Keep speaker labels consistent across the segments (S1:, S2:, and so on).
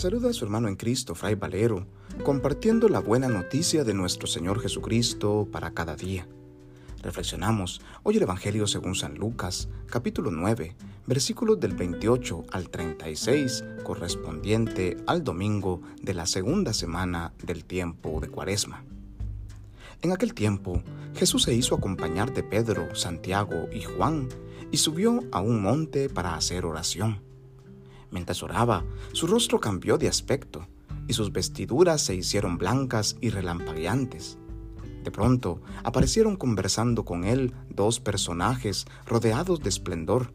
S1: saluda a su hermano en Cristo, Fray Valero, compartiendo la buena noticia de nuestro Señor Jesucristo para cada día. Reflexionamos hoy el Evangelio según San Lucas, capítulo 9, versículos del 28 al 36, correspondiente al domingo de la segunda semana del tiempo de Cuaresma. En aquel tiempo, Jesús se hizo acompañar de Pedro, Santiago y Juan y subió a un monte para hacer oración. Mientras oraba, su rostro cambió de aspecto y sus vestiduras se hicieron blancas y relampagueantes. De pronto aparecieron conversando con él dos personajes rodeados de esplendor.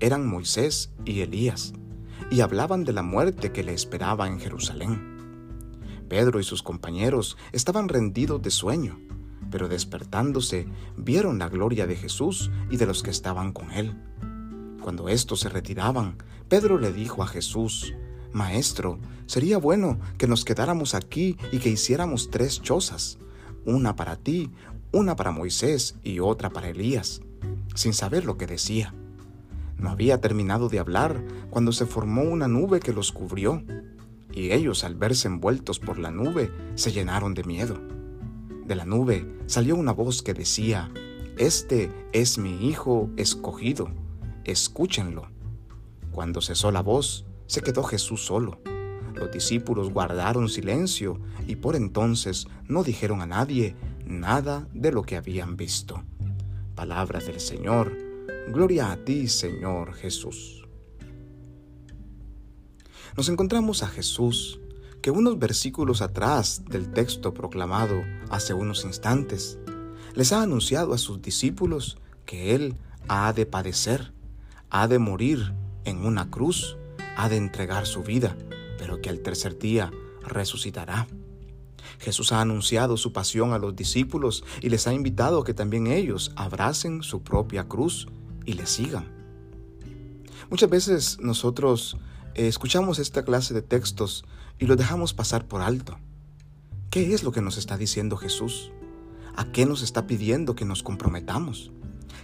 S1: Eran Moisés y Elías, y hablaban de la muerte que le esperaba en Jerusalén. Pedro y sus compañeros estaban rendidos de sueño, pero despertándose vieron la gloria de Jesús y de los que estaban con él. Cuando éstos se retiraban, Pedro le dijo a Jesús, Maestro, sería bueno que nos quedáramos aquí y que hiciéramos tres chozas, una para ti, una para Moisés y otra para Elías, sin saber lo que decía. No había terminado de hablar cuando se formó una nube que los cubrió, y ellos al verse envueltos por la nube se llenaron de miedo. De la nube salió una voz que decía, Este es mi Hijo escogido escúchenlo. Cuando cesó la voz, se quedó Jesús solo. Los discípulos guardaron silencio y por entonces no dijeron a nadie nada de lo que habían visto. Palabra del Señor. Gloria a ti, Señor Jesús. Nos encontramos a Jesús, que unos versículos atrás del texto proclamado hace unos instantes, les ha anunciado a sus discípulos que Él ha de padecer ha de morir en una cruz, ha de entregar su vida, pero que al tercer día resucitará. Jesús ha anunciado su pasión a los discípulos y les ha invitado a que también ellos abracen su propia cruz y le sigan. Muchas veces nosotros eh, escuchamos esta clase de textos y los dejamos pasar por alto. ¿Qué es lo que nos está diciendo Jesús? ¿A qué nos está pidiendo que nos comprometamos?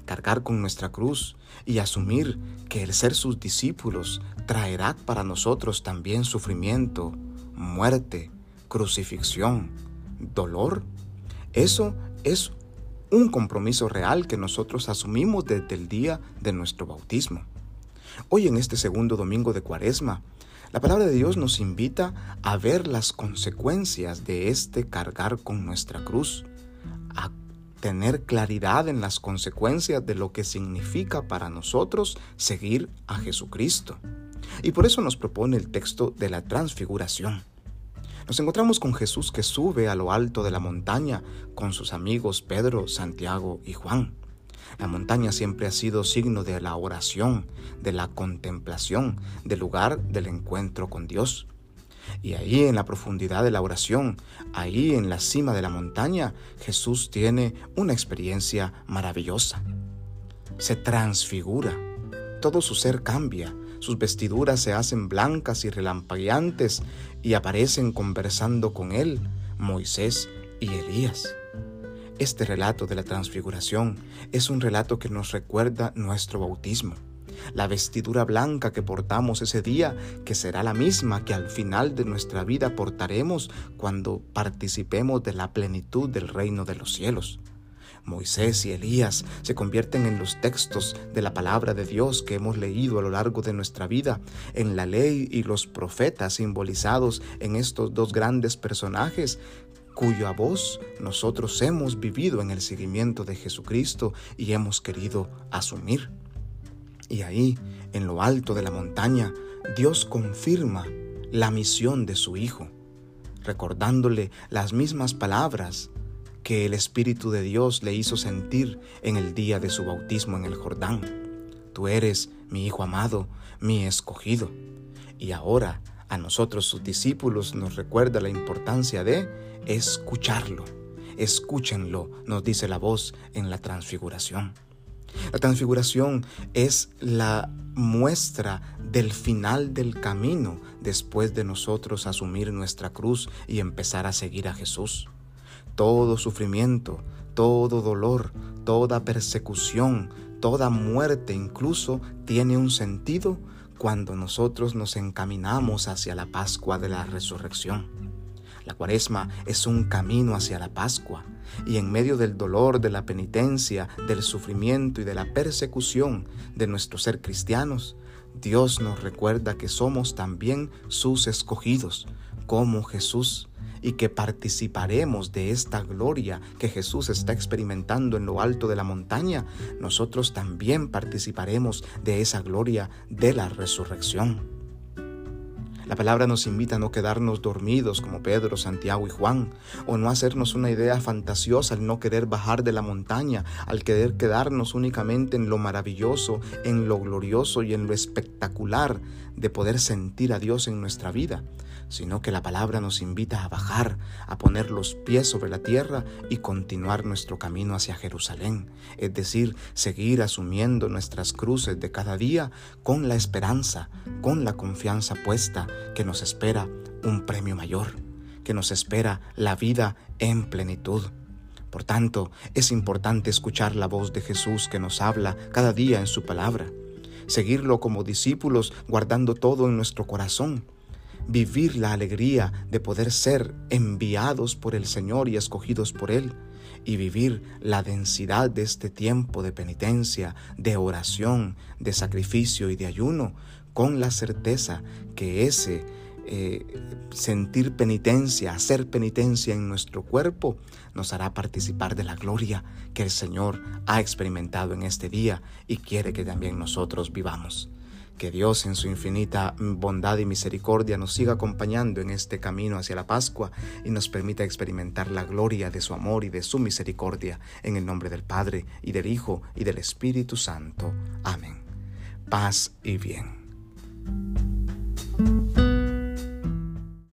S1: Cargar con nuestra cruz y asumir que el ser sus discípulos traerá para nosotros también sufrimiento, muerte, crucifixión, dolor, eso es un compromiso real que nosotros asumimos desde el día de nuestro bautismo. Hoy en este segundo domingo de Cuaresma, la palabra de Dios nos invita a ver las consecuencias de este cargar con nuestra cruz, tener claridad en las consecuencias de lo que significa para nosotros seguir a Jesucristo. Y por eso nos propone el texto de la transfiguración. Nos encontramos con Jesús que sube a lo alto de la montaña con sus amigos Pedro, Santiago y Juan. La montaña siempre ha sido signo de la oración, de la contemplación, del lugar del encuentro con Dios. Y ahí en la profundidad de la oración, ahí en la cima de la montaña, Jesús tiene una experiencia maravillosa. Se transfigura, todo su ser cambia, sus vestiduras se hacen blancas y relampagueantes y aparecen conversando con él Moisés y Elías. Este relato de la transfiguración es un relato que nos recuerda nuestro bautismo la vestidura blanca que portamos ese día, que será la misma que al final de nuestra vida portaremos cuando participemos de la plenitud del reino de los cielos. Moisés y Elías se convierten en los textos de la palabra de Dios que hemos leído a lo largo de nuestra vida, en la ley y los profetas simbolizados en estos dos grandes personajes cuya voz nosotros hemos vivido en el seguimiento de Jesucristo y hemos querido asumir. Y ahí, en lo alto de la montaña, Dios confirma la misión de su Hijo, recordándole las mismas palabras que el Espíritu de Dios le hizo sentir en el día de su bautismo en el Jordán. Tú eres mi Hijo amado, mi escogido. Y ahora a nosotros sus discípulos nos recuerda la importancia de escucharlo. Escúchenlo, nos dice la voz en la transfiguración. La transfiguración es la muestra del final del camino después de nosotros asumir nuestra cruz y empezar a seguir a Jesús. Todo sufrimiento, todo dolor, toda persecución, toda muerte incluso tiene un sentido cuando nosotros nos encaminamos hacia la Pascua de la Resurrección. La cuaresma es un camino hacia la Pascua y en medio del dolor, de la penitencia, del sufrimiento y de la persecución de nuestro ser cristianos, Dios nos recuerda que somos también sus escogidos, como Jesús, y que participaremos de esta gloria que Jesús está experimentando en lo alto de la montaña, nosotros también participaremos de esa gloria de la resurrección. La palabra nos invita a no quedarnos dormidos como Pedro, Santiago y Juan, o no hacernos una idea fantasiosa al no querer bajar de la montaña, al querer quedarnos únicamente en lo maravilloso, en lo glorioso y en lo espectacular de poder sentir a Dios en nuestra vida sino que la palabra nos invita a bajar, a poner los pies sobre la tierra y continuar nuestro camino hacia Jerusalén, es decir, seguir asumiendo nuestras cruces de cada día con la esperanza, con la confianza puesta que nos espera un premio mayor, que nos espera la vida en plenitud. Por tanto, es importante escuchar la voz de Jesús que nos habla cada día en su palabra, seguirlo como discípulos guardando todo en nuestro corazón, vivir la alegría de poder ser enviados por el Señor y escogidos por Él, y vivir la densidad de este tiempo de penitencia, de oración, de sacrificio y de ayuno, con la certeza que ese eh, sentir penitencia, hacer penitencia en nuestro cuerpo, nos hará participar de la gloria que el Señor ha experimentado en este día y quiere que también nosotros vivamos. Que Dios en su infinita bondad y misericordia nos siga acompañando en este camino hacia la Pascua y nos permita experimentar la gloria de su amor y de su misericordia en el nombre del Padre y del Hijo y del Espíritu Santo. Amén. Paz y bien.